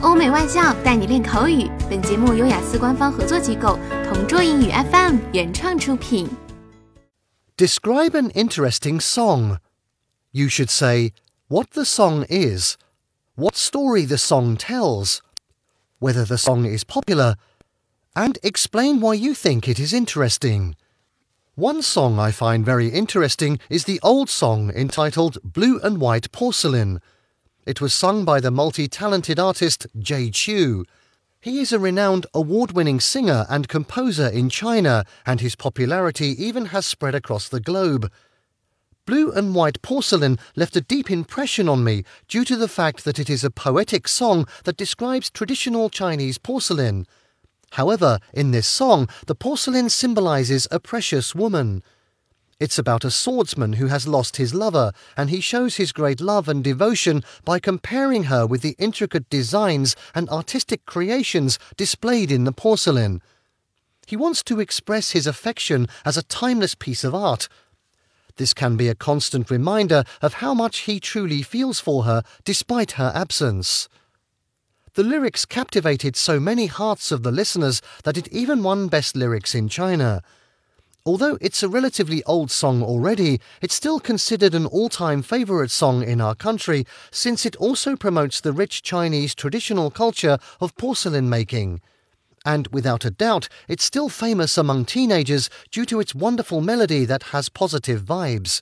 欧美外教带你练口语。本节目由雅思官方合作机构同桌英语 FM 原创出品。Describe an interesting song. You should say what the song is, what story the song tells, whether the song is popular, and explain why you think it is interesting. One song I find very interesting is the old song entitled Blue and White Porcelain. it was sung by the multi talented artist Jay Chou. He is a renowned award winning singer and composer in China, and his popularity even has spread across the globe. Blue and White Porcelain left a deep impression on me due to the fact that it is a poetic song that describes traditional Chinese porcelain. However, in this song, the porcelain symbolizes a precious woman. It's about a swordsman who has lost his lover, and he shows his great love and devotion by comparing her with the intricate designs and artistic creations displayed in the porcelain. He wants to express his affection as a timeless piece of art. This can be a constant reminder of how much he truly feels for her despite her absence. The lyrics captivated so many hearts of the listeners that it even won Best Lyrics in China. Although it's a relatively old song already, it's still considered an all time favourite song in our country since it also promotes the rich Chinese traditional culture of porcelain making. And without a doubt, it's still famous among teenagers due to its wonderful melody that has positive vibes.